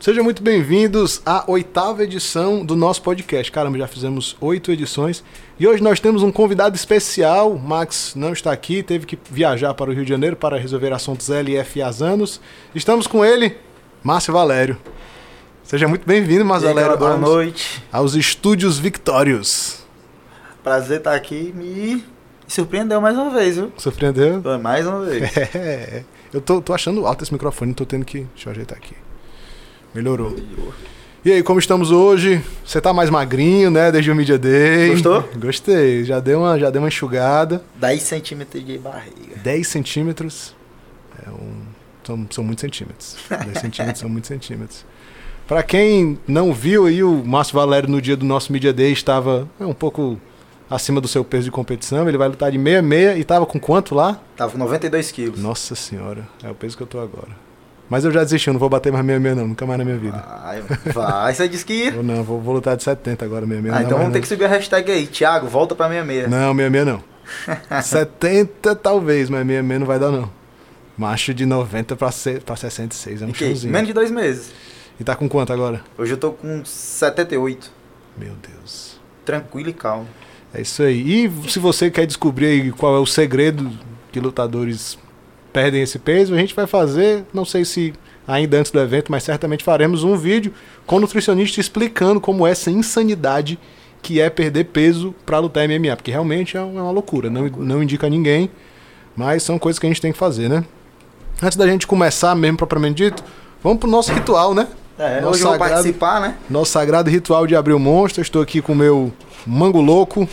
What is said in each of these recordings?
Sejam muito bem-vindos à oitava edição do nosso podcast. Caramba, já fizemos oito edições. E hoje nós temos um convidado especial. Max não está aqui, teve que viajar para o Rio de Janeiro para resolver assuntos LF anos. Estamos com ele, Márcio Valério. Seja muito bem-vindo, Márcio Valério. boa aos- noite. Aos Estúdios Victórios. Prazer estar aqui. Me surpreendeu mais uma vez, viu? Surpreendeu? Foi Mais uma vez. É. Eu tô, tô achando alto esse microfone, tô tendo que. Deixa eu ajeitar aqui. Melhorou. E aí, como estamos hoje? Você tá mais magrinho, né? Desde o Media Day. Gostou? Gostei. Já deu uma, já deu uma enxugada. 10 centímetros de barriga. 10 centímetros. É um, são, são muitos centímetros. 10 centímetros são muitos centímetros. Pra quem não viu aí, o Márcio Valério no dia do nosso Media Day estava é, um pouco acima do seu peso de competição. Ele vai lutar de 66 e tava com quanto lá? Tava com 92 quilos. Nossa senhora, é o peso que eu tô agora. Mas eu já desisti, eu não vou bater mais 66 não, nunca mais na minha vida. Vai, vai. Você disse que ia. Ou não, vou, vou lutar de 70 agora, 66 Ah, não então vamos ter que subir a hashtag aí. Thiago, volta pra 66. Não, 66 não. 70 talvez, mas 66 não vai dar não. Macho de 90 pra, se- pra 66, é um chãozinho. Menos de dois meses. E tá com quanto agora? Hoje eu tô com 78. Meu Deus. Tranquilo e calmo. É isso aí. E se você quer descobrir aí qual é o segredo que lutadores perdem esse peso, a gente vai fazer, não sei se ainda antes do evento, mas certamente faremos um vídeo com o nutricionista explicando como é essa insanidade que é perder peso pra lutar MMA, porque realmente é uma loucura, não, não indica a ninguém, mas são coisas que a gente tem que fazer, né? Antes da gente começar mesmo propriamente dito, vamos pro nosso ritual, né? É, Nosso hoje eu vou sagrado- participar, né? Nosso sagrado ritual de abrir o monstro. Estou aqui com o meu mango louco.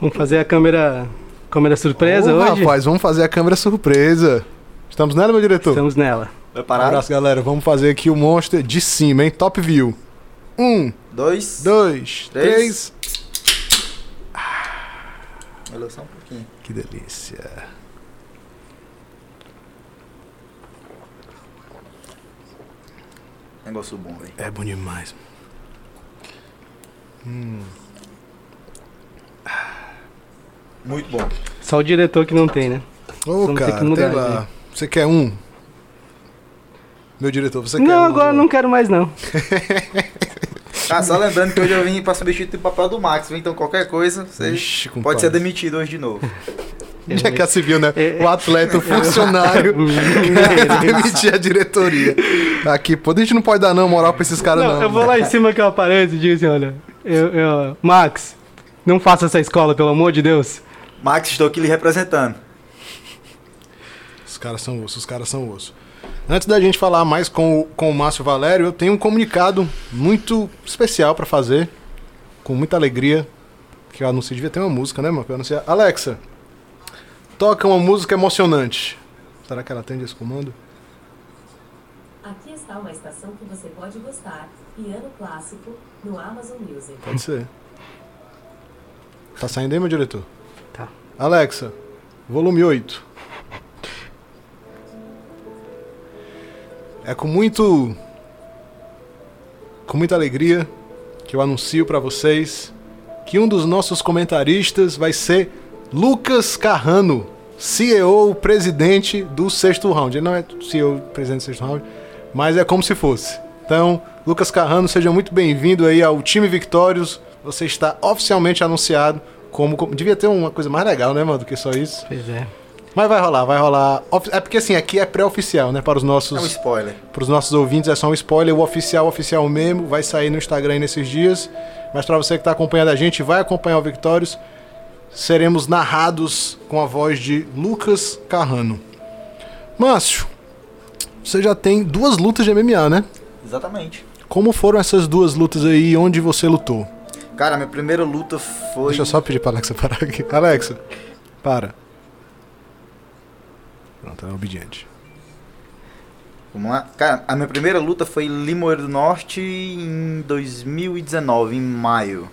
Vamos fazer a câmera, câmera surpresa Ô, hoje? Rapaz, vamos fazer a câmera surpresa. Estamos nela, meu diretor? Estamos nela. Um Preparado? abraço, galera. Vamos fazer aqui o monstro de cima, hein? Top view. Um, Dois. dois, três. Três. Melhor só um pouquinho. Que delícia. Negócio bom, velho. É bom demais. Hum. Muito bom. Só o diretor que não tem, né? Ô, Vamos cara, que mudar, tem lá. né? Você quer um? Meu diretor, você quer não, um? agora não quero mais não. Ah, só lembrando que hoje eu vim pra substituir o papel do Max, viu? então qualquer coisa, você Ixi, pode compadre. ser demitido hoje de novo. Onde é que já se viu, né? É, O atleta, o funcionário. Demitir a diretoria. Aqui, pô, a gente não pode dar não moral pra esses caras, não. Não, eu vou lá em cima que eu apareço e digo assim, olha, eu, eu- Max, não faça essa escola, pelo amor de Deus. Max, estou aqui lhe representando. Os caras são osso, os caras são osso. Antes da gente falar mais com, o- com o Márcio Valério, eu tenho um comunicado muito especial pra fazer, com muita alegria, que eu anuncio, devia ter uma música, né, mano? Pra eu anunciar. Alexa, toca uma música emocionante. Será que ela atende esse comando? Aqui está uma estação que você pode gostar. Piano clássico no Amazon Music. Pode ser. Tá saindo aí, meu diretor? Alexa, volume 8. É com muito. com muita alegria que eu anuncio pra vocês que um dos nossos comentaristas vai ser Lucas Carrano, CEO, presidente do sexto round. Ele não é CEO, presidente do sexto round, mas é como se fosse. Então, Lucas Carrano, seja muito bem-vindo aí ao time Victórios. Você está oficialmente anunciado como, como- Devia ter uma coisa mais legal, né, mano, do que só isso. Pois é. Mas vai rolar, vai rolar. É porque assim, aqui é pré-oficial, né? Para os É um nossos, spoiler. para os nossos ouvintes é só um spoiler. O oficial, oficial mesmo, vai sair no Instagram aí nesses dias. Mas para você que está acompanhando a gente, vai acompanhar o Victórios. Seremos narrados com a voz de Lucas Carrano. Márcio, você já tem duas lutas de MMA, né? Exatamente. Como foram essas duas lutas aí? Onde você lutou? Cara, minha primeira luta foi. Deixa eu só pedir para Alexa parar aqui. Alexa, para. Pronto, é obediente. Vamos lá. Cara, a minha primeira luta foi em Limoeiro do Norte em 2019, em maio.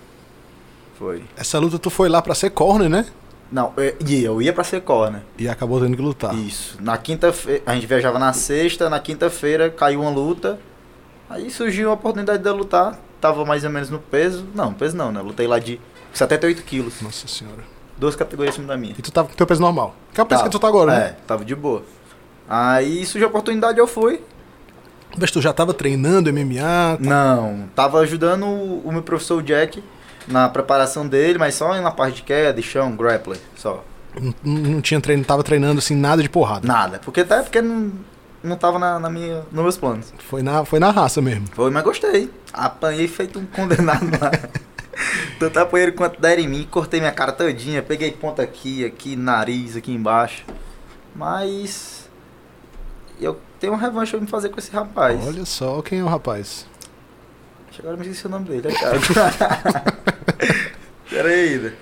Foi. Essa luta tu foi lá pra ser corner, né? Não, eu, e eu ia pra ser corner. E acabou tendo que lutar. Isso. Na quinta-feira, a gente viajava na sexta, na quinta-feira caiu uma luta. Aí surgiu a oportunidade de eu lutar. Tava mais ou menos no peso. Não, peso não, né? Eu lutei lá de 78 quilos. Nossa senhora. Duas categorias acima da minha. E tu tava com teu peso normal. Que é o peso que tu tá agora, né? É, tava de boa. Aí surgiu a oportunidade, eu fui. Mas tu já tava treinando MMA? Não, tava ajudando o, o meu professor Jack na preparação dele, mas só na parte de queda, chão, grappler, só. Não, não tinha treino, não tava treinando assim nada de porrada. Nada, porque até porque não, não tava na, na minha, nos meus planos. Foi na, foi na raça mesmo. Foi, mas gostei. Apanhei feito um condenado lá. Tanto apanheiro quanto deram em mim, cortei minha cara todinha, peguei ponta aqui, aqui, nariz, aqui embaixo. Mas eu tenho uma revanche pra me fazer com esse rapaz. Olha só quem é o rapaz. Agora me esqueci o nome dele, é Thiago. Pera aí, ainda.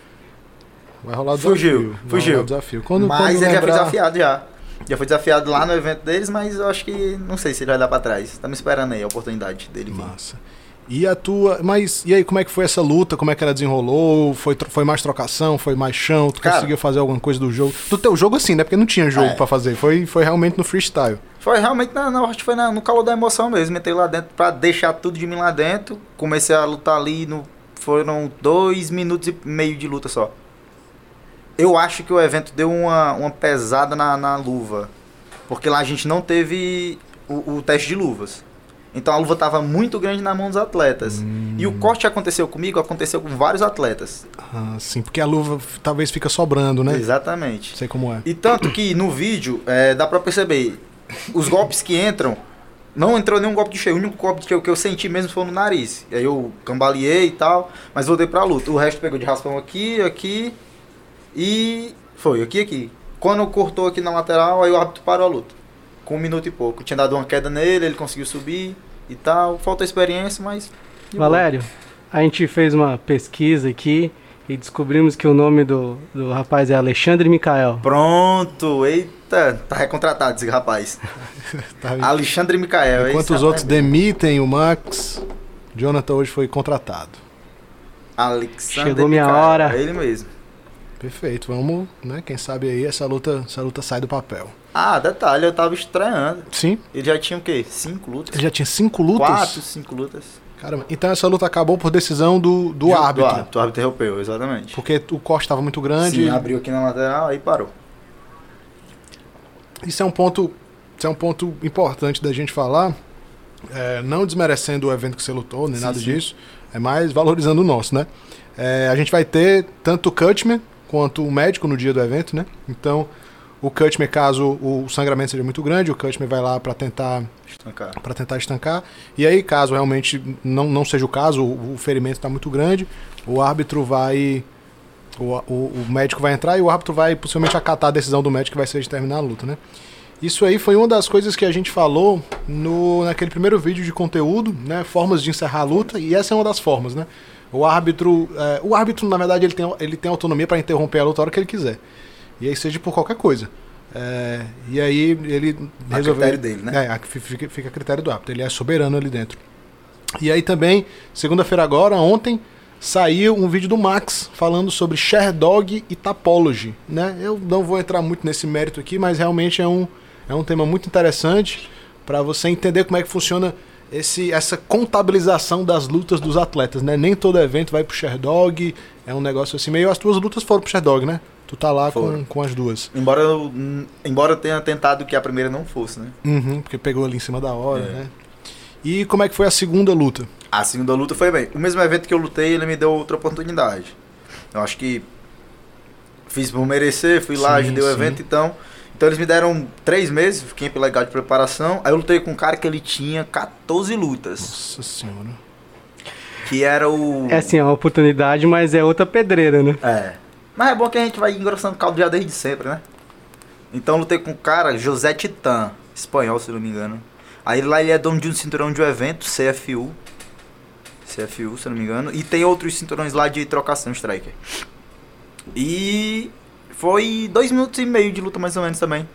Vai rolar Fugiu, desafio. Fugiu. rolar o desafio. Quando, Mas quando ele já foi lembrar- desafiado já. Já foi desafiado lá no evento deles, mas eu acho que não sei se ele vai dar pra trás. Tá me esperando aí a oportunidade dele vir. Massa. E a tua. Mas e aí, como é que foi essa luta? Como é que ela desenrolou? Foi, foi mais trocação? Foi mais chão? Tu Cara- conseguiu fazer alguma coisa do jogo? Do teu jogo, assim, né? Porque não tinha jogo É. pra fazer. Foi, foi realmente no freestyle. Foi realmente, na, na, acho que foi na- no calor da emoção mesmo. Entrei lá dentro pra deixar tudo de mim lá dentro. Comecei a lutar ali, no, foram dois minutos e meio de luta só. Eu acho que o evento deu uma, uma pesada na, na luva. Porque lá a gente não teve o, o teste de luvas. Então a luva tava muito grande na mão dos atletas. E o corte aconteceu comigo aconteceu com vários atletas. Ah, sim, porque a luva talvez fica sobrando, né? Exatamente. Sei como é. E tanto que no vídeo é, dá pra perceber, os golpes que entram, não entrou nenhum golpe de cheio. O único golpe que eu, que eu senti mesmo foi no nariz. E aí eu cambaleei e tal, mas voltei pra luta. O resto pegou de raspão aqui, aqui e foi, aqui aqui. Quando cortou aqui na lateral, aí o árbitro parou a luta. Com um minuto e pouco. Tinha dado uma queda nele, ele conseguiu subir e tal. Falta experiência, mas. Valério, a gente fez uma pesquisa aqui e descobrimos que o nome do, do rapaz é Alexandre Micael. Pronto, eita, tá recontratado esse rapaz. Tá. Alexandre Micael. Enquanto os outros é demitem o Max, Jonathan hoje foi contratado. Alexandre Chegou minha Micael, hora. É ele mesmo. Perfeito, vamos, né? Quem sabe aí essa luta, essa luta sai do papel. Ah, detalhe, eu tava estranhando. Sim, Ele já tinha o quê? Cinco lutas? ele já tinha cinco lutas. Quatro, cinco lutas. Caramba, então essa luta acabou por decisão do, do árbitro. Do árbitro, o árbitro interrompeu, exatamente. Porque o corte estava muito grande. Sim, abriu aqui na lateral, aí parou. Isso é um ponto, isso é um ponto importante da gente falar. é, não desmerecendo o evento que você lutou, nem Sim, nada sim. disso. É mais valorizando o nosso, né? É, a gente vai ter tanto o Cutman quanto o médico no dia do evento, né? Então, o Cutman, caso o sangramento seja muito grande, o Cutman vai lá para tentar Estancar. para tentar estancar. E aí, caso realmente não, não seja o caso, o, o ferimento está muito grande, o árbitro vai. O, o, o médico vai entrar e o árbitro vai possivelmente acatar a decisão do médico que vai ser de terminar a luta, né? Isso aí foi uma das coisas que a gente falou no, naquele primeiro vídeo de conteúdo, né? Formas de encerrar a luta, e essa é uma das formas, né? O árbitro, é, o árbitro na verdade ele tem, ele tem autonomia para interromper a luta a hora que ele quiser. E aí seja por qualquer coisa. É, e aí ele A resolveu. critério dele, né? É, fica, fica a critério do árbitro. Ele é soberano ali dentro. E aí também, segunda-feira agora, ontem, saiu um vídeo do Max falando sobre Sherdog e Topology. Né? Eu não vou entrar muito nesse mérito aqui, mas realmente é um, é um tema muito interessante para você entender como é que funciona esse, essa contabilização das lutas dos atletas. Né? Nem todo evento vai pro Sherdog, é um negócio assim meio. As tuas lutas foram pro Sherdog, né? Tu tá lá com, Foram. com as duas. Embora eu, embora eu tenha tentado que a primeira não fosse, né? Uhum, porque pegou ali em cima da hora, É. né? E como é que foi a segunda luta? A segunda luta foi bem. O mesmo evento que eu lutei, ele me deu outra oportunidade. Eu acho que fiz por merecer, fui lá, Sim, ajudei o sim. evento, então. Então eles me deram três meses, fiquei legal de preparação. Aí eu lutei com um cara que ele tinha 14 lutas. Nossa senhora. Que era o. É assim, é uma oportunidade, mas é outra pedreira, né? É. Mas é bom que a gente vai engrossando o caldo já desde sempre, né? Então eu lutei com um cara, José Titã, espanhol, se não me engano. Aí lá ele é dono de um cinturão de um evento, CFU. CFU, se não me engano. E tem outros cinturões lá de trocação, striker. E foi dois minutos e meio de luta mais ou menos também.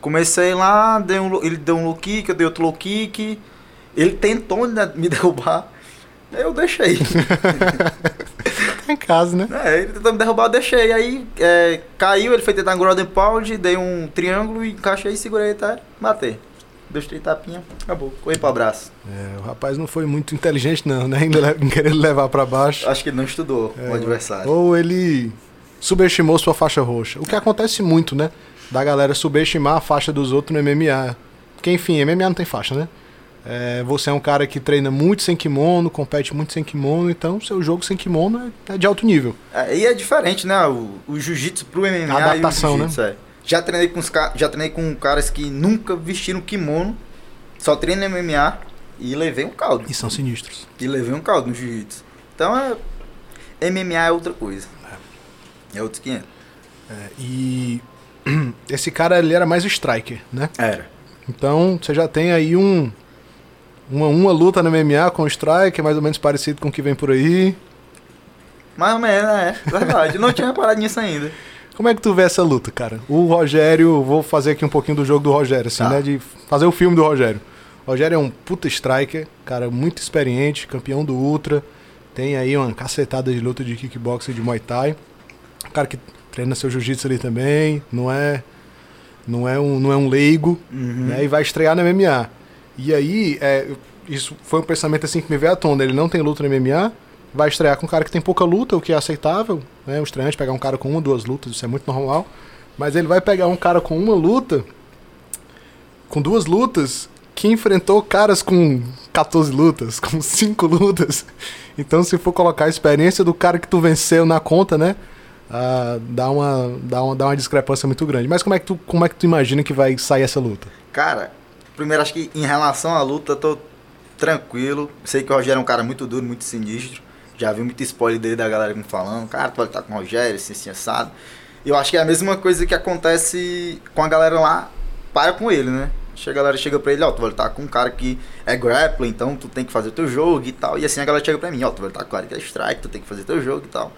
Comecei lá, dei um, ele deu um low kick, eu dei outro low kick. Ele tentou né, me derrubar. Eu deixei. Tá em casa, né? É, ele tentou me derrubar, eu deixei. Aí é, caiu, ele foi tentar um and pound, dei um triângulo, e encaixei, segurei até bater. Dois, três tapinhas, acabou. Corri pro abraço. É, o rapaz não foi muito inteligente, não, né? Ainda querer levar pra baixo. Acho que ele não estudou É, o adversário. Ou ele subestimou sua faixa roxa. O que acontece muito, né? Da galera subestimar a faixa dos outros no MMA. Porque, enfim, MMA não tem faixa, né? É, você é um cara que treina muito sem kimono, compete muito sem kimono, então seu jogo sem kimono é, é de alto nível. É, e é diferente, né? O, o jiu-jitsu pro MMA A adaptação, o jiu-jitsu, é. Já treinei com os já treinei com caras que nunca vestiram kimono, só treinam MMA e levei um caldo. E são sinistros. E levei um caldo no jiu-jitsu. Então é MMA é outra coisa. É outros 500. É, e esse cara ele era mais striker, né? Era. Então você já tem aí um uma, uma luta no MMA com o striker, mais ou menos parecido com o que vem por aí. Mais ou menos, é. Verdade. Não tinha reparado nisso ainda. Como é que tu vê essa luta, cara? O Rogério, vou fazer aqui um pouquinho do jogo do Rogério, assim, Tá. né? De fazer o filme do Rogério. O Rogério é um puta striker, cara muito experiente, campeão do Ultra. Tem aí uma cacetada de luta de kickboxing e de Muay Thai. Um cara que treina seu jiu-jitsu ali também, não é não é um, não é um leigo, Uhum. né? E vai estrear no MMA. E aí, é, isso foi um pensamento assim que me veio à tona. Ele não tem luta no MMA, vai estrear com um cara que tem pouca luta, o que é aceitável, né? O estreante pegar um cara com uma, duas lutas, isso é muito normal. Mas ele vai pegar um cara com uma luta, com duas lutas, que enfrentou caras com 14 lutas, com 5 lutas. Então, se for colocar a experiência do cara que tu venceu na conta, né? Ah, dá, uma, dá, uma, dá uma discrepância muito grande. Mas como é, que tu, como é que tu imagina que vai sair essa luta? Cara, primeiro acho que em relação à luta, eu tô tranquilo. Sei que o Rogério é um cara muito duro, muito sinistro. Já vi muito spoiler dele da galera me falando, cara, tu vai estar com o Rogério, assim, assim, assado. Eu acho que é a mesma coisa que acontece com a galera lá, para com ele, né? Chega, a galera chega pra ele, ó, tu vai lutar com um cara que é grappler, então tu tem que fazer o teu jogo e tal. E assim a galera chega pra mim, ó, tu vai lutar com um cara que é strike, tu tem que fazer o teu jogo e tal.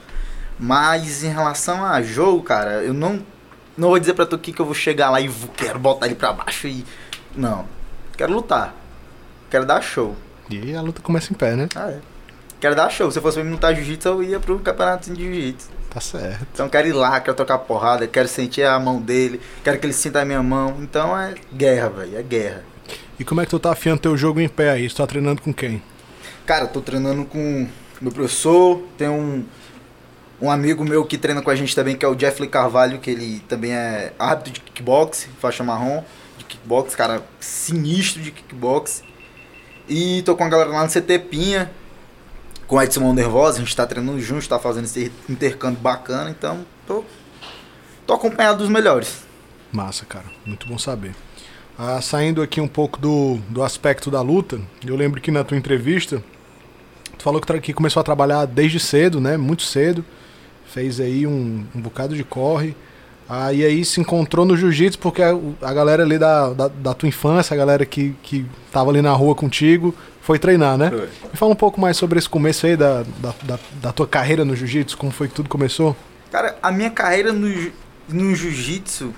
Mas em relação a jogo, cara, eu não, não vou dizer pra tu que, eu vou chegar lá e vou, quero botar ele pra baixo e. Não. Quero lutar. Quero dar show. E a luta começa em pé, né? Ah, é. Quero dar show. Se eu fosse mim lutar jiu-jitsu, eu ia pro campeonato de jiu-jitsu. Tá certo. Então eu quero ir lá, quero trocar porrada, quero sentir a mão dele, quero que ele sinta a minha mão. Então é guerra, velho. É guerra. E como é que tu tá afiando teu jogo em pé aí? Tu tá treinando com quem? Cara, eu tô treinando com meu professor, tem um, um amigo meu que treina com a gente também, que é o Jeff Lee Carvalho, que ele também é árbitro de kickbox, faixa marrom de kickbox, cara sinistro de kickbox. E tô com a galera lá no CT Pinha, com o Edson Mão Nervosa, a gente tá treinando junto, tá fazendo esse intercâmbio bacana, então tô, tô acompanhado dos melhores. Massa, cara. Muito bom saber. Ah, saindo aqui um pouco do, do aspecto da luta, eu lembro que na tua entrevista, tu falou que, que começou a trabalhar desde cedo, né? Muito cedo. Fez aí um, um bocado de corre. Ah, e aí se encontrou no jiu-jitsu porque a, a galera ali da, da, da tua infância, a galera que, que tava ali na rua contigo, foi treinar, né? Foi. Me fala um pouco mais sobre esse começo aí da, da, da, da tua carreira no jiu-jitsu, como foi que tudo começou? Cara, a minha carreira no, no jiu-jitsu,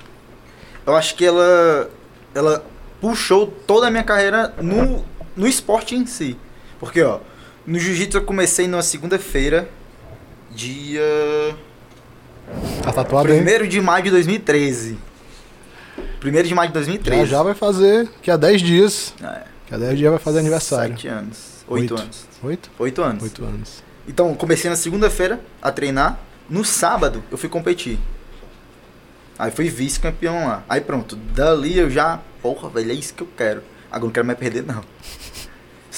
eu acho que ela, ela puxou toda a minha carreira no, no esporte em si. Porque, ó, no jiu-jitsu eu comecei numa segunda-feira, dia Tá tatuado aí? 1 de maio de 2013. 1 de maio de 2013. Já já vai fazer, que há 10 dias. É, Que há 10 dias vai fazer aniversário. Sete anos. Oito Oito. anos. Oito? Oito anos. Oito anos. Então, comecei na segunda-feira a treinar. No sábado, eu fui competir. Aí fui vice-campeão lá. Aí pronto, dali eu já. Porra, velho, é isso que eu quero. Agora não quero mais perder, não.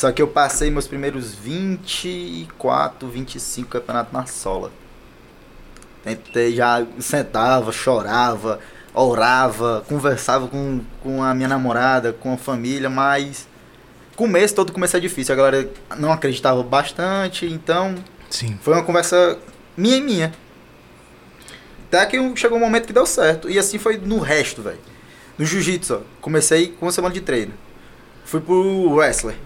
Só que eu passei meus primeiros 24, 25 campeonatos na sola. Tentei, já sentava, chorava, orava, conversava com, com a minha namorada, com a família, mas. Começo, todo começo é difícil. A galera não acreditava bastante, então Sim. foi uma conversa minha e minha. Até que chegou um momento que deu certo. E assim foi no resto, velho. No jiu-jitsu, ó. Comecei com uma semana de treino. Fui pro wrestler.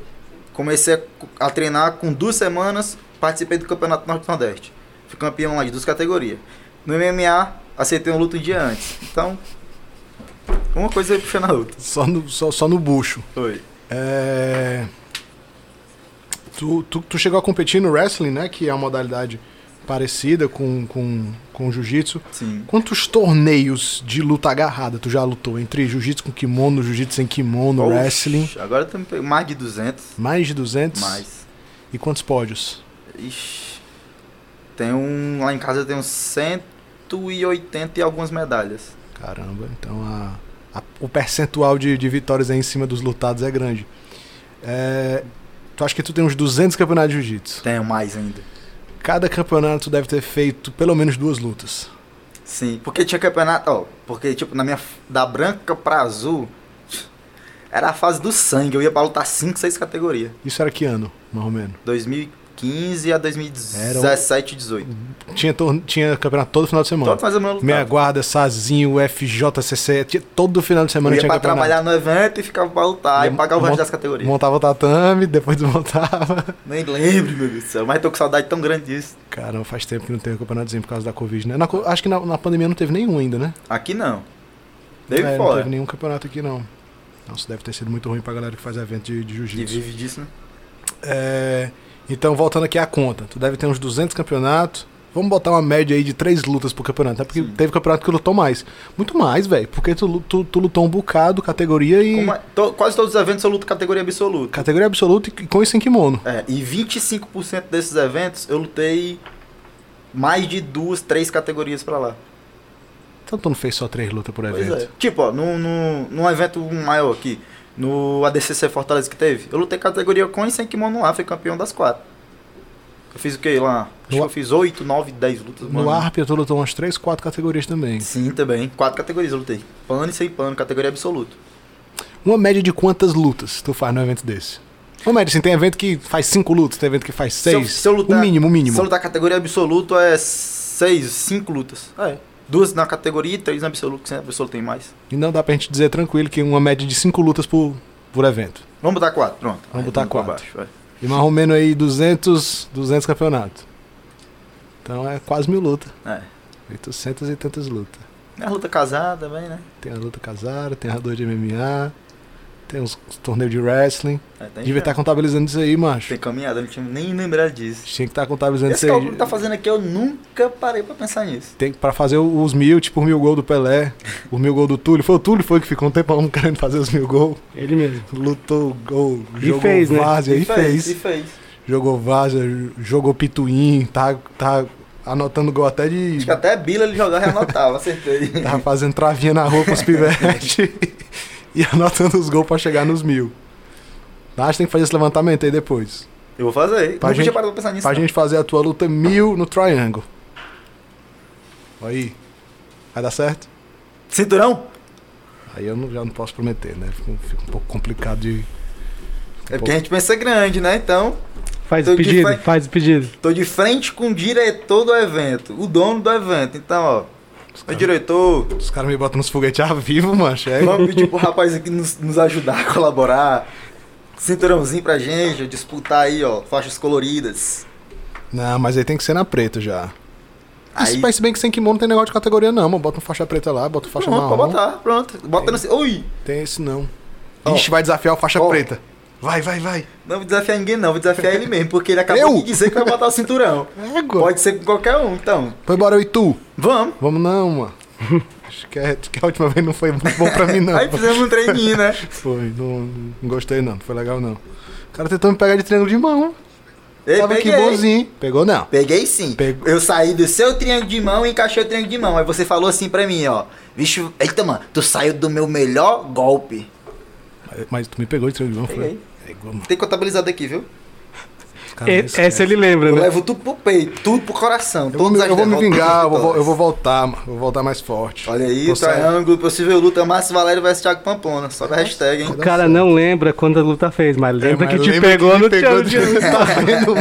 Comecei a, a treinar com duas semanas. Participei do Campeonato Norte-Nordeste. Fui campeão lá de duas categorias. No MMA, aceitei um luto um dia antes. Então, uma coisa puxando a outra. Só no, só, só no bucho. Foi. É... Tu, tu, tu chegou a competir no wrestling, né? Que é uma modalidade parecida com, com, com o jiu-jitsu. Quantos torneios de luta agarrada tu já lutou? Entre jiu-jitsu com kimono, jiu-jitsu sem kimono, Oxi, wrestling? Agora tem mais de 200. Mais de 200? Mais. E quantos pódios? Ixi. Tem um. Lá em casa tem uns 180 e algumas medalhas. Caramba, então a, a- o percentual de, de vitórias aí em cima dos lutados é grande. É, tu acha que tu tem uns 200 campeonatos de jiu-jitsu. Tenho mais ainda. Cada campeonato deve ter feito pelo menos duas lutas. Sim, porque tinha campeonato, ó, porque tipo, na minha da branca pra azul era a fase do sangue, eu ia pra lutar 5, 6 categorias. Isso era que ano, mais ou menos? 2015 a 2017, 18. Tinha, tor- tinha campeonato todo final de semana. Todo mais ou menos Meia guarda, Sazinho, FJCC, tinha, todo final de semana Eu ia tinha pra campeonato. trabalhar no evento e ficava pra lutar e pagar o resto mont- das categorias. Montava o tatame, depois desmontava. Nem lembro, meu Deus do céu, mas tô com saudade tão grande disso. Caramba, faz tempo que não tem um campeonatozinho por causa da Covid, né? Na acho que na, na pandemia não teve nenhum ainda, né? Aqui não. Deve É, não fora. teve nenhum campeonato aqui, não. Nossa, deve ter sido muito ruim pra galera que faz evento de, de jiu-jitsu. vive disso, né? É, então, voltando aqui à conta, tu deve ter uns 200 campeonatos. Vamos botar uma média aí de três lutas por campeonato, né? Porque Sim. teve campeonato que lutou mais. Muito mais, velho. Porque tu, tu, tu lutou um bocado, categoria e. É- to- quase todos os eventos eu luto categoria absoluta. Categoria absoluta e com isso em kimono. É, e 25% desses eventos eu lutei mais de duas, três categorias pra lá. Então tu não fez só três lutas por Pois evento. é. Tipo, ó, num, num, num evento maior aqui, no ADCC Fortaleza que teve, eu lutei categoria com e sem kimono lá, fui campeão das quatro. Eu fiz o que lá? Acho No que eu fiz 8, 9, 10 lutas. No mano. Arpia tu lutou umas três, quatro categorias também. Sim, também. Quatro categorias eu lutei. Pano e sem pano, categoria absoluta. Uma média de quantas lutas tu faz num evento desse? Uma média, assim, tem evento que faz cinco lutas, tem evento que faz Se eu- seis. se eu lutar- o mínimo, o mínimo. Se eu lutar categoria absoluta é seis, cinco lutas. É. Duas na categoria e três na absoluta, que sem absoluta tem mais. E não dá pra gente dizer tranquilo que uma média de cinco lutas por, por evento. Vamos botar quatro, pronto. Vamos Aí, botar pra quatro. baixo. E mais ou menos aí 200, 200 campeonatos. Então é quase mil lutas. É. 800 e tantas lutas. Minha luta casada também, né? Tem a luta casada, tem a dor de MMA, tem uns, torneios de wrestling. É, tem, Devia estar contabilizando isso aí, macho. tem caminhada, não tinha nem lembrado disso. Tinha que estar contabilizando Esse isso aí. cálculo que tá fazendo aqui, eu nunca parei pra pensar nisso. Tem pra fazer os mil, tipo os mil gol do Pelé, os mil gol do Túlio. Foi o Túlio foi que ficou um tempão querendo fazer os mil gol. Ele mesmo. Lutou, gol, E jogou fez, né? várzea, e fez. E fez. Jogou várzea, jogou pituim, tá, tá anotando gol até de... Acho que até Bila ele jogava e anotava, acertei. Tava fazendo travinha na rua com os pivetes e anotando os gols pra chegar nos mil. Acho que tem que fazer esse levantamento aí depois. Eu vou fazer. Pra não gente- pra pensar nisso. Pra não. gente fazer a tua luta mil no Triangle. Aí. Vai dar certo? Cinturão? Aí eu não- já não posso prometer, né? Fica, fica um pouco complicado de. É porque a gente pensa grande, né? Então, Faz o pedido, faz o pedido. tô de frente com o diretor do evento, o dono do evento. Então, ó, o diretor, Os caras me botam nos foguetes a vivo, mancha. É, vamos pedir pro rapaz aqui nos, nos ajudar a colaborar. Cinturãozinho pra gente, disputar aí, ó, faixas coloridas. Não, mas aí tem que ser na preta já. Aí. Mas se bem que sem kimono não tem negócio de categoria, não, mano. Bota uma faixa preta lá, bota uma faixa pronto, marrom. pode botar, pronto. Bota no... Ui! Tem esse não. Ixi, vai desafiar o faixa Ó. preta. Vai, vai, vai. Não vou desafiar ninguém não, vou desafiar ele mesmo, porque ele acabou Eu? de dizer que vai botar o cinturão. Égua. Pode ser com qualquer um, então. Foi embora eu e tu. Vamos. Vamos não, mano. Acho que, é, que a última vez não foi muito bom pra mim, não. Aí fizemos um treininho, né? Foi, não, não gostei não, não foi legal não. O cara tentou me pegar de triângulo de mão. Ei, Tava aqui peguei. bonzinho. Pegou não. Peguei sim. Pegou. Eu saí do seu triângulo de mão e encaixei o triângulo de mão. Aí você falou assim pra mim, ó. Vixe, eita, mano, tu saiu do meu melhor golpe. Mas, mas tu me pegou de triângulo de mão, Peguei. foi? Mano. Tem contabilizado aqui, viu? Esquecem. essa ele lembra, Eu né? levo tudo pro peito, tudo pro coração. Eu vou, me, eu vou me vingar, eu vou, eu vou voltar. Eu vou voltar mais forte. Olha aí, o triângulo, possível luta, Márcio Valério vs Thiago Pampona. Só da hashtag, hein? O cara não lembra quando a luta fez, mas lembra É, que mas te lembra pegou que no pegou teu de- Tá vendo?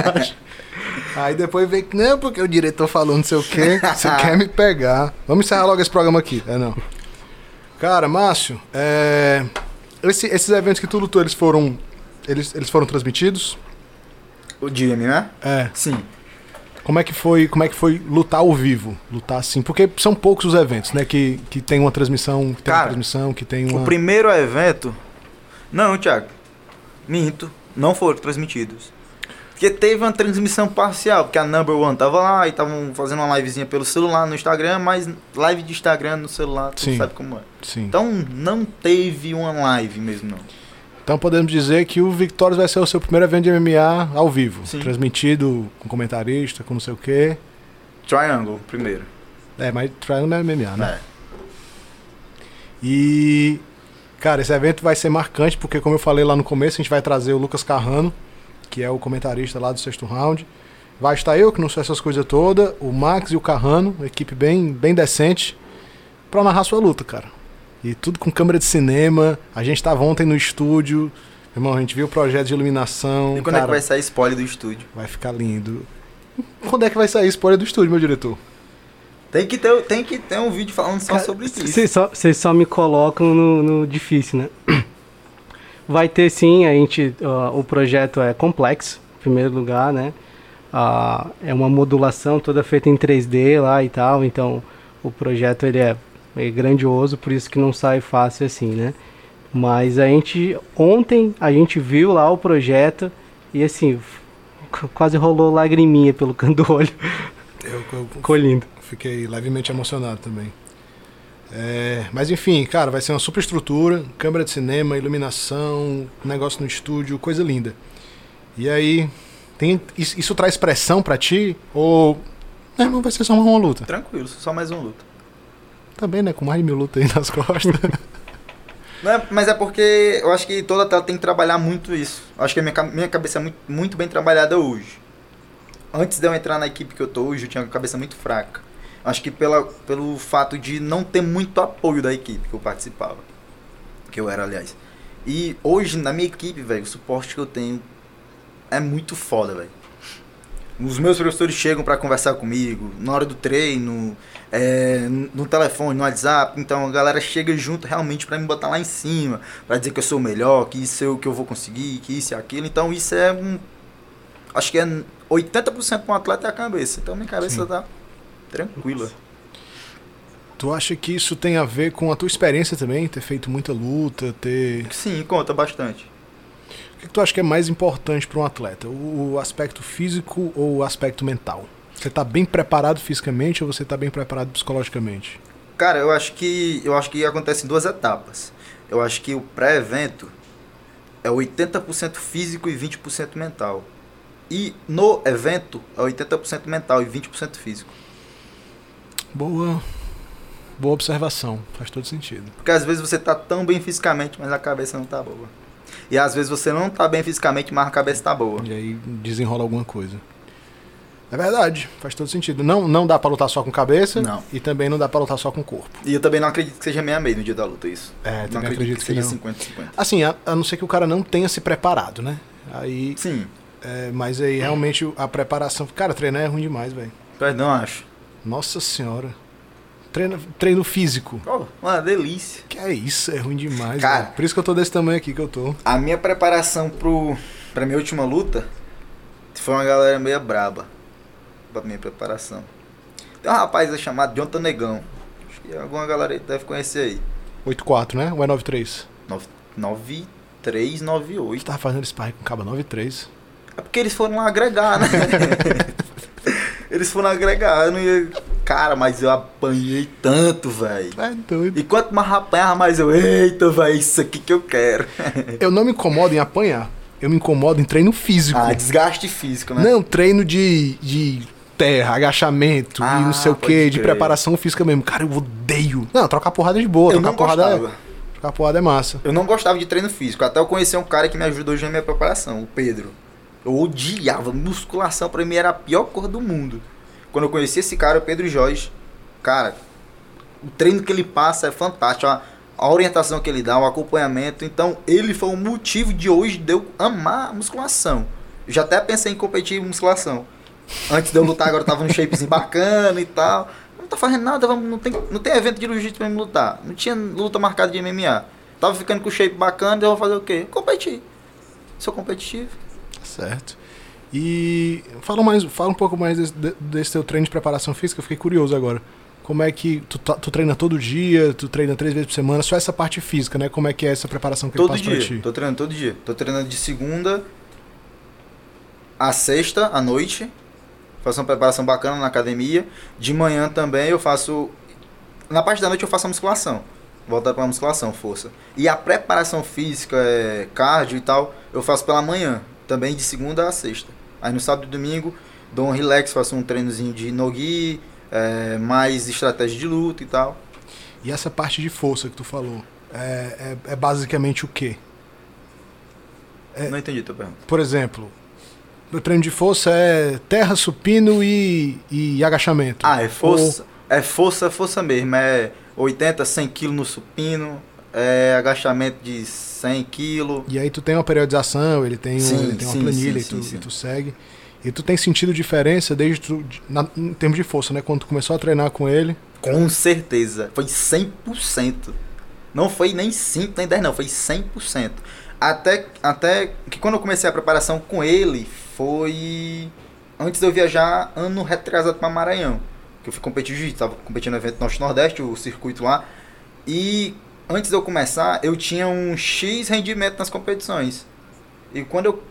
Aí depois vem que não, porque o diretor falou não sei o quê, você quer me pegar. Vamos encerrar logo esse programa aqui. É não. Cara, Márcio, é, esse- esses eventos que tu lutou, eles foram. Eles, eles foram transmitidos? O Jimmy, né? É. Sim. Como é que foi, como é que foi lutar ao vivo? Lutar assim, porque são poucos os eventos, né, que, que tem uma transmissão, que tem uma transmissão, que tem uma O primeiro evento. Não, Thiago. Minto. Não foram transmitidos. Porque teve uma transmissão parcial, porque a Number One tava lá e estavam fazendo uma livezinha pelo celular no Instagram, mas live de Instagram no celular, tu Sim. sabe como é. Sim. Então não teve uma live mesmo, não. Então podemos dizer que o Victorious vai ser o seu primeiro evento de MMA ao vivo, Sim. transmitido com comentarista, com não sei o quê. Triangle, primeiro. É, mas Triangle não é MMA, né? É. E Cara, esse evento vai ser marcante porque, como eu falei lá no começo, a gente vai trazer o Lucas Carrano, que é o comentarista lá do sexto round. Vai estar eu, que não sou essas coisas todas, o Max e o Carrano, equipe bem, bem decente, pra narrar sua luta, cara. E tudo com câmera de cinema. A gente tava ontem no estúdio. Irmão, a gente viu o projeto de iluminação. E quando é cara, que vai sair spoiler do estúdio? vai ficar lindo. Quando é que vai sair spoiler do estúdio, meu diretor? Tem que ter, tem que ter um vídeo falando só Cara, sobre isso. Vocês só, só me colocam no, no difícil, né? Vai ter sim, a gente, ó, o projeto é complexo, em primeiro lugar, né? Ah, é uma modulação toda feita em 3D lá e tal, então o projeto ele é, é grandioso, por isso que não sai fácil assim, né? Mas a gente, ontem a gente viu lá o projeto e assim, qu- quase rolou lagriminha pelo canto do olho, Eu, eu ficou lindo. fiquei levemente emocionado também. É, mas enfim, cara, vai ser uma super estrutura, câmera de cinema, iluminação, negócio no estúdio, coisa linda. E aí, tem, isso, isso traz pressão pra ti? Ou. Não vai ser só uma, uma luta. Tranquilo, só mais um luta. Também, né? Com mais de mil lutas aí nas costas. Não é- mas é porque eu acho que toda tela tem que trabalhar muito isso. Eu acho que a minha, minha cabeça é muito, muito bem trabalhada hoje. Antes de eu entrar na equipe que eu tô hoje, eu tinha a cabeça muito fraca. Acho que pela, pelo fato de não ter muito apoio da equipe que eu participava. Que eu era, aliás. E hoje, na minha equipe, velho, o suporte que eu tenho é muito foda, velho. Os meus professores chegam pra conversar comigo na hora do treino, é, no telefone, no WhatsApp. Então a galera chega junto realmente pra me botar lá em cima, pra dizer que eu sou o melhor, que isso é o que eu vou conseguir, que isso e aquilo. Então isso é um. Acho que é 80% para um atleta é a cabeça. Então minha cabeça Sim. tá tranquila. tu acha que isso tem a ver com a tua experiência também? Ter feito muita luta, ter. Sim, conta bastante. O que, tu acha que é mais importante pra um atleta? O aspecto físico ou o aspecto mental? Você tá bem preparado fisicamente ou você tá bem preparado psicologicamente? Cara, eu acho que eu acho que acontece em duas etapas. Eu acho que o pré-evento é 80% físico e 20% mental. E no evento é 80% mental e 20% físico. Boa. Boa observação. Faz todo sentido. Porque às vezes você tá tão bem fisicamente, mas a cabeça não tá boa. E às vezes você não tá bem fisicamente, mas a cabeça tá boa. E aí desenrola alguma coisa. É verdade, faz todo sentido. Não, não dá pra lutar só com cabeça Não. e também não dá pra lutar só com corpo. E eu também não acredito que seja meia meia no dia da luta isso. É, não também acredito acredito que que seja não. 50-50. Assim, a, a não ser que o cara não tenha se preparado, né? Aí, Sim, é, mas aí realmente a preparação. Cara, treinar é ruim demais, velho. perdão, acho. Nossa senhora. Treino, treino físico. Oh, uma delícia. Que é isso, é ruim demais. Cara. Por isso que eu tô desse tamanho aqui que eu tô. A minha preparação pro, pra minha última luta foi uma galera meio braba. Pra minha preparação. Tem um rapaz chamado Jonathan Negão. Acho que alguma galera deve conhecer aí. 8-4, né? Ou é 9-3? 9398. Tu tava fazendo sparring com caba 9-3. É porque eles foram lá agregar, né? eles foram agregar. Eu não ia. Cara, mas eu apanhei tanto, velho. É doido. E quanto mais apanhava, mais eu. Eita, velho, isso aqui que eu quero. Eu não me incomodo em apanhar. Eu me incomodo em treino físico. ah, desgaste físico, né? Não, treino de, de terra, agachamento Ah, e não sei o que, de preparação física mesmo. Cara, eu odeio. Não, trocar porrada é de boa. eu trocar porrada gostava. é, trocar porrada é massa. Eu não gostava de treino físico. Até eu conheci um cara que me ajudou já na minha preparação, o Pedro. Eu odiava. Musculação pra mim era a pior coisa do mundo. Quando eu conheci esse cara, o Pedro Jorge, cara, o treino que ele passa é fantástico. A, a orientação que ele dá, o acompanhamento. Então, ele foi o motivo de hoje de eu amar a musculação. Eu já até pensei em competir em musculação. Antes de eu lutar, agora eu tava num shapezinho bacana e tal. Não tá fazendo nada, vamos, não, tem, não tem evento de jiu-jitsu pra me lutar. Não tinha luta marcada de MMA. Tava ficando com o shape bacana, eu vou fazer o quê? Competir. Sou competitivo. Certo. E fala, mais, fala um pouco mais desse, de- desse teu treino de preparação física, eu fiquei curioso agora. Como é que tu, tá- tu treina todo dia, tu treina três vezes por semana, só essa parte física, né? Como é que é essa preparação que Todo passa pra dia. ti? Tô treinando todo dia. Tô treinando de segunda a sexta à noite. Faço uma preparação bacana na academia. De manhã também eu faço. Na parte da noite eu faço a musculação. Voltar pra musculação, força. E a preparação física, é, cardio e tal, eu faço pela manhã. Também de segunda a sexta. Aí no sábado e domingo dou um relax, faço um treinozinho de no-gi, é, mais estratégia de luta e tal. E essa parte de força que tu falou, é, é- é basicamente o quê? É. Não entendi a tua pergunta. Por exemplo, o treino de força é terra, supino e, e agachamento. Ah, é força. É força, força mesmo. É 80, 100 kg no supino. É agachamento de 100 kg. E aí tu tem uma periodização, ele tem, um- Sim, ele tem uma sim, planilha sim, e, tu, e tu segue. E tu tem sentido diferença desde tu, na- em termos de força, né? Quando tu começou a treinar com ele. Com certeza. Foi 100%. Não foi nem 5, nem 10, não. Foi 100%. Até, até que quando eu comecei a preparação com ele, foi antes de eu viajar ano retrasado para Maranhão. Que eu fui competir jiu-jitsu. Tava competindo no evento Norte-Nordeste, o circuito lá. E antes de eu começar, eu tinha um X rendimento nas competições. E quando eu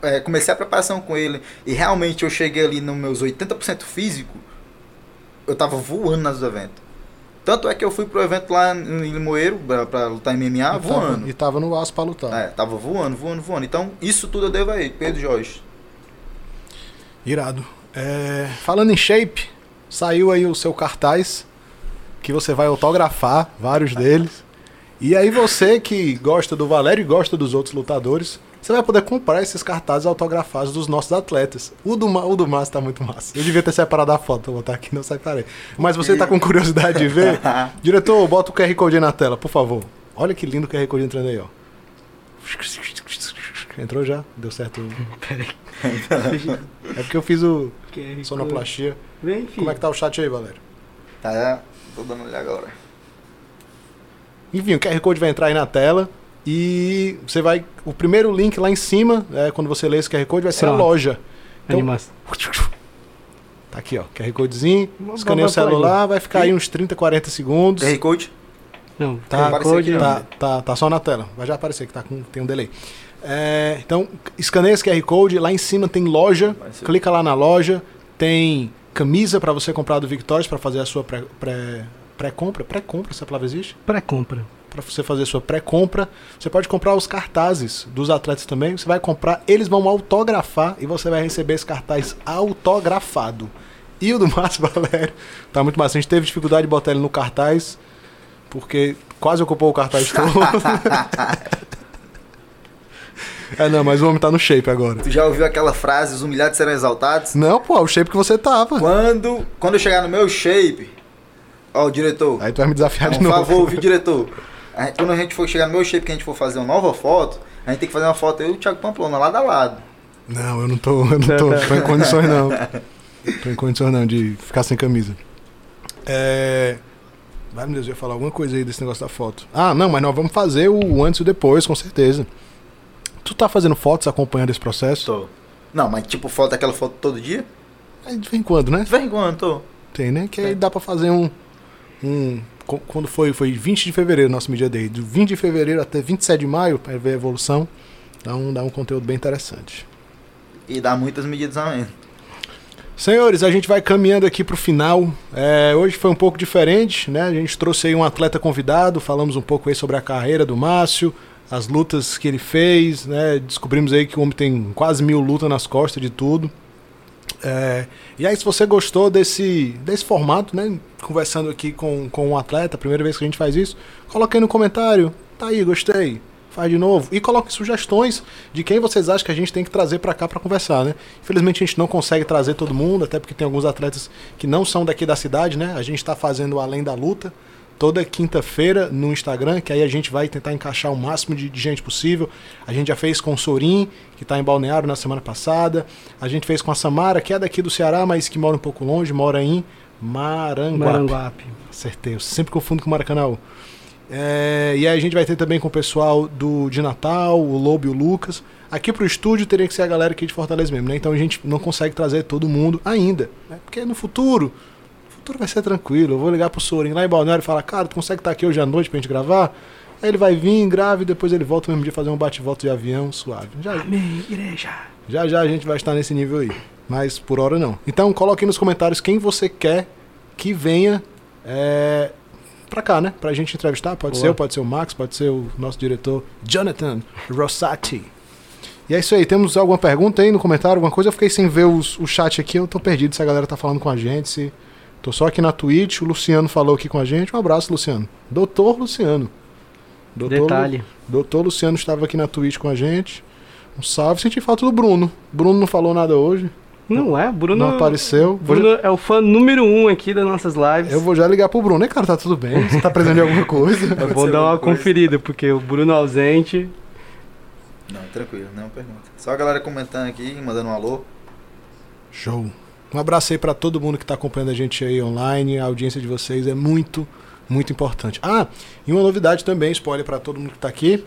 é, comecei a preparação com ele e realmente eu cheguei ali nos meus 80% físico, eu tava voando nos eventos. Tanto é que eu fui pro evento lá em Limoeiro pra, pra lutar MMA e tava, voando. e tava no aço pra lutar. É, tava voando, voando, voando. Então, isso tudo eu devo a ele, Pedro Jorge. Irado. É, falando em shape, saiu aí o seu cartaz, que você vai autografar vários deles. E aí você que gosta do Valério e gosta dos outros lutadores, você vai poder comprar esses cartazes autografados dos nossos atletas. O do, Ma- o do Márcio tá muito massa. Eu devia ter separado a foto, vou botar aqui, não separei. Mas você tá com curiosidade de ver? Diretor, bota o QR Code aí na tela, por favor. Olha que lindo o QR Code entrando aí, ó. Entrou já? Deu certo. Peraí. É porque eu fiz o QR sonoplastia. Vem, filho. Como é que tá o chat aí, Valério? Tá, tô dando olhar agora. Enfim, o QR Code vai entrar aí na tela e você vai. O primeiro link lá em cima, é, quando você lê esse QR Code, vai ser a loja. Então- Animação. Tá aqui, ó. QR Codezinho. Escaneia o celular, vai ficar aí uns 30, 40 segundos. QR Code? Não, Tá, QR Code. Tá, tá, tá só na tela. Vai já aparecer que tá com, tem um delay. É, então, escaneia esse QR Code. Lá em cima tem loja. Clica lá na loja. Tem camisa para você comprar do Victorious para fazer a sua pré- pré- pré-compra. Pré-compra, essa palavra existe? Pré-compra. Para você fazer sua pré-compra. Você pode comprar os cartazes dos atletas também. Você vai comprar, eles vão autografar e você vai receber esse cartaz autografado. E o do Márcio Valério tá muito massa. A gente teve dificuldade de botar ele no cartaz porque quase ocupou o cartaz todo. é, não, mas o homem tá no shape agora. Tu já ouviu aquela frase, os humilhados serão exaltados? Não, pô, é o shape que você tava. Quando, quando eu chegar no meu shape, ó, o diretor, Aí tu vai me desafiar de por novo. favor, viu, diretor? A gente- quando a gente for chegar no meu shape, que a gente for fazer uma nova foto, a gente tem que fazer uma foto eu e o Thiago Pamplona, lado a lado. Não, eu não tô, eu não tô, tô em condições não. Tô em condições não de ficar sem camisa. É. Vai, meu Deus, eu ia falar alguma coisa aí desse negócio da foto. Ah, não, mas nós vamos fazer o antes e o depois, com certeza. Tu tá fazendo fotos acompanhando esse processo? Tô. Não, mas tipo, foto aquela foto todo dia? Aí de vez em quando, né? De vez em quando, tô. Tem, né? Que aí É. dá pra fazer um. um quando foi? Foi 20 de fevereiro nosso Media Day. Do 20 de fevereiro até 27 de maio, pra ver a evolução. Um, dá um conteúdo bem interessante. E dá muitas medidas menos. Senhores, a gente vai caminhando aqui para o final. É, hoje foi um pouco diferente, né? A gente trouxe aí um atleta convidado, falamos um pouco aí sobre a carreira do Márcio, as lutas que ele fez, né? Descobrimos aí que o homem tem quase mil lutas nas costas de tudo. É, e aí, se você gostou desse, desse formato, né? Conversando aqui com, com um atleta, primeira vez que a gente faz isso, coloque aí no comentário. Tá aí, gostei. Faz de novo. E coloque sugestões de quem vocês acham que a gente tem que trazer para cá para conversar, né? Infelizmente a gente não consegue trazer todo mundo, até porque tem alguns atletas que não são daqui da cidade, né? A gente está fazendo Além da Luta toda quinta-feira no Instagram, que aí a gente vai tentar encaixar o máximo de, de gente possível. A gente já fez com o Sorim, que está em Balneário na semana passada. A gente fez com a Samara, que é daqui do Ceará, mas que mora um pouco longe, mora em Maranguape. Maranguape. Acertei, eu sempre confundo com Maracanã. É, e aí a gente vai ter também com o pessoal do de Natal, o Lobo e o Lucas. Aqui pro estúdio teria que ser a galera aqui de Fortaleza mesmo, né? Então a gente não consegue trazer todo mundo ainda, né? Porque no futuro, futuro vai ser tranquilo. Eu vou ligar pro Sorin lá em Balneário e falar, cara, tu consegue estar aqui hoje à noite pra gente gravar? Aí ele vai vir, grave, e depois ele volta no mesmo dia fazer um bate-volta de avião suave. Já, Amém, igreja. já já a gente vai estar nesse nível aí. Mas por hora não. Então coloque aí nos comentários quem você quer que venha é, pra cá, né? Pra gente entrevistar. Pode Boa. ser eu, pode ser o Max, pode ser o nosso diretor Jonathan Rossati. E é isso aí. Temos alguma pergunta aí no comentário? Alguma coisa? Eu fiquei sem ver os- o chat aqui. Eu tô perdido se a galera tá falando com a gente, se Tô só aqui na Twitch, o Luciano falou aqui com a gente. Um abraço, Luciano. Doutor Luciano. Doutor, Detalhe. Doutor Luciano estava aqui na Twitch com a gente. Um salve. Senti falta do Bruno. Bruno não falou nada hoje. Não é? Bruno. Não apareceu. Vou Bruno é o fã número um aqui das nossas lives. Eu vou já ligar pro Bruno. E cara, tá tudo bem? Você tá precisando de alguma coisa? Bom Aconteceu dar uma coisa? conferida, porque o Bruno ausente. Não, tranquilo, não pergunta. Só a galera comentando aqui, mandando um alô. Show. Um abraço aí pra todo mundo que tá acompanhando a gente aí online. A audiência de vocês é muito, muito importante. Ah, e uma novidade também, spoiler pra todo mundo que tá aqui.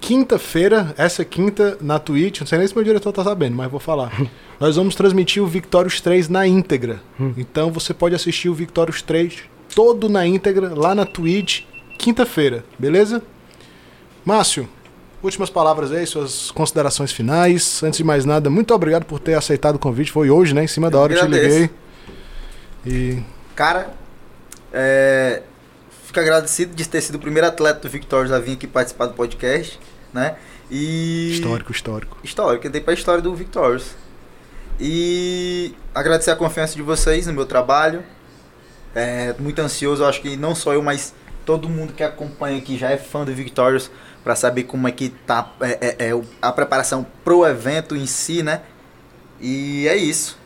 Quinta-feira, essa quinta, na Twitch, não sei nem se meu diretor tá sabendo, mas vou falar. Nós vamos transmitir o Victorious 3 na íntegra. Então você pode assistir o Victorious 3 todo na íntegra lá na Twitch, quinta-feira, beleza? Márcio, últimas palavras aí, suas considerações finais. Antes de mais nada, muito obrigado por ter aceitado o convite. Foi hoje, né? Em cima da hora eu te liguei. E Cara, é, fico agradecido de ter sido o primeiro atleta do Victorious a vir aqui participar do podcast, né? E histórico, histórico. histórico, eu dei pra história do Victorious. E agradecer a confiança de vocês no meu trabalho. É, muito ansioso, eu acho que não só eu, mas todo mundo que acompanha aqui já é fã do Victorious para saber como é que tá é, é, é, a preparação pro evento em si, né? E é isso.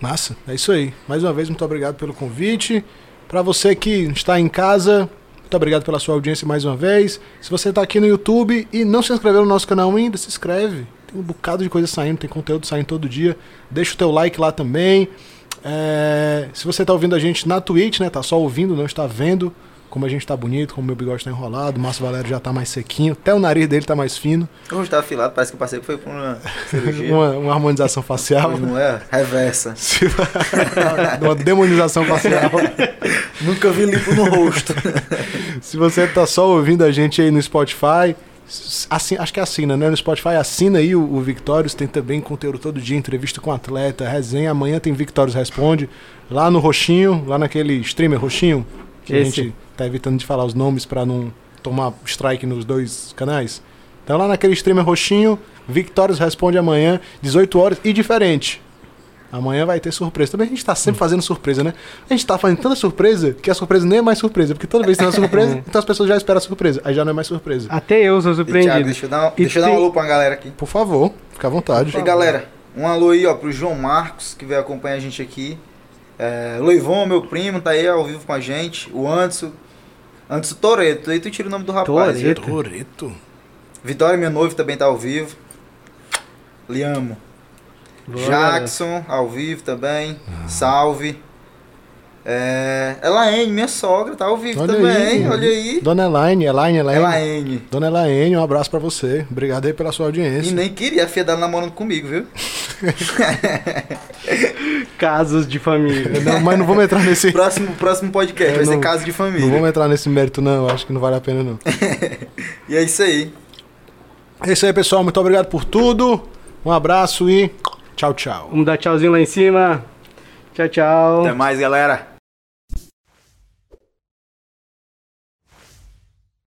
Massa, é isso aí. Mais uma vez, muito obrigado pelo convite. Pra você que está em casa, muito obrigado pela sua audiência mais uma vez. Se você tá aqui no YouTube e não se inscreveu no nosso canal ainda, se inscreve. Tem um bocado de coisa saindo, tem conteúdo saindo todo dia. Deixa o teu like lá também. É, se você tá ouvindo a gente na Twitch, né? Tá só ouvindo, não está vendo como a gente tá bonito, como meu bigode tá enrolado, o Márcio Valério já tá mais sequinho, até o nariz dele tá mais fino. Hoje tá afilado, parece que eu passei foi por uma cirurgia. uma, uma harmonização facial. Não é? Reversa. Uma demonização facial. Nunca vi limpo no rosto. Se você tá só ouvindo a gente aí no Spotify, assim, acho que assina, né? No Spotify assina aí o, o Victórios, tem também conteúdo todo dia, entrevista com atleta, resenha. Amanhã tem Victórios Responde. Lá no Roxinho, lá naquele streamer Roxinho, que a Esse. gente tá evitando de falar os nomes pra não tomar strike nos dois canais. Então lá naquele streamer Roxinho, Victórios Responde amanhã, 18 horas e diferente. Amanhã vai ter surpresa. Também a gente tá sempre fazendo surpresa, né? A gente tá fazendo tanta surpresa que a surpresa nem é mais surpresa. Porque toda vez que tem uma surpresa, então as pessoas já esperam a surpresa. Aí já não é mais surpresa. Até eu sou E, Thiago, surpreendido. deixa eu dar, um- deixa eu dar um alô pra galera aqui. Por favor, fica à vontade. E galera, um alô aí, ó, pro João Marcos, que veio acompanhar a gente aqui. É, meu primo, tá aí ao vivo com a gente. O Anderson. Anderson Toreto. Aí tu tira o nome do rapaz. Toreto. Vitória, meu noivo, também tá ao vivo. Lhe amo. Boa, Jackson, ao vivo também. Salve. É, Elaine, minha sogra, tá ao vivo Olha também. aí. Olha aí. Dona Elaine, Elaine, Elaine. Elaine. Dona Elaine, um abraço pra você. Obrigado aí pela sua E audiência. nem queria a filha dela namorando comigo, viu? Casos de família. Não, mas não vamos entrar nesse. Próximo, próximo podcast Eu vai ser não- casa de Não família. vamos entrar nesse mérito, não. Acho que não vale a pena, não. E é isso aí. É isso aí, pessoal. Muito obrigado por tudo. Um abraço e tchau, tchau. Vamos dar tchauzinho lá em cima. Tchau, tchau. Até mais, galera.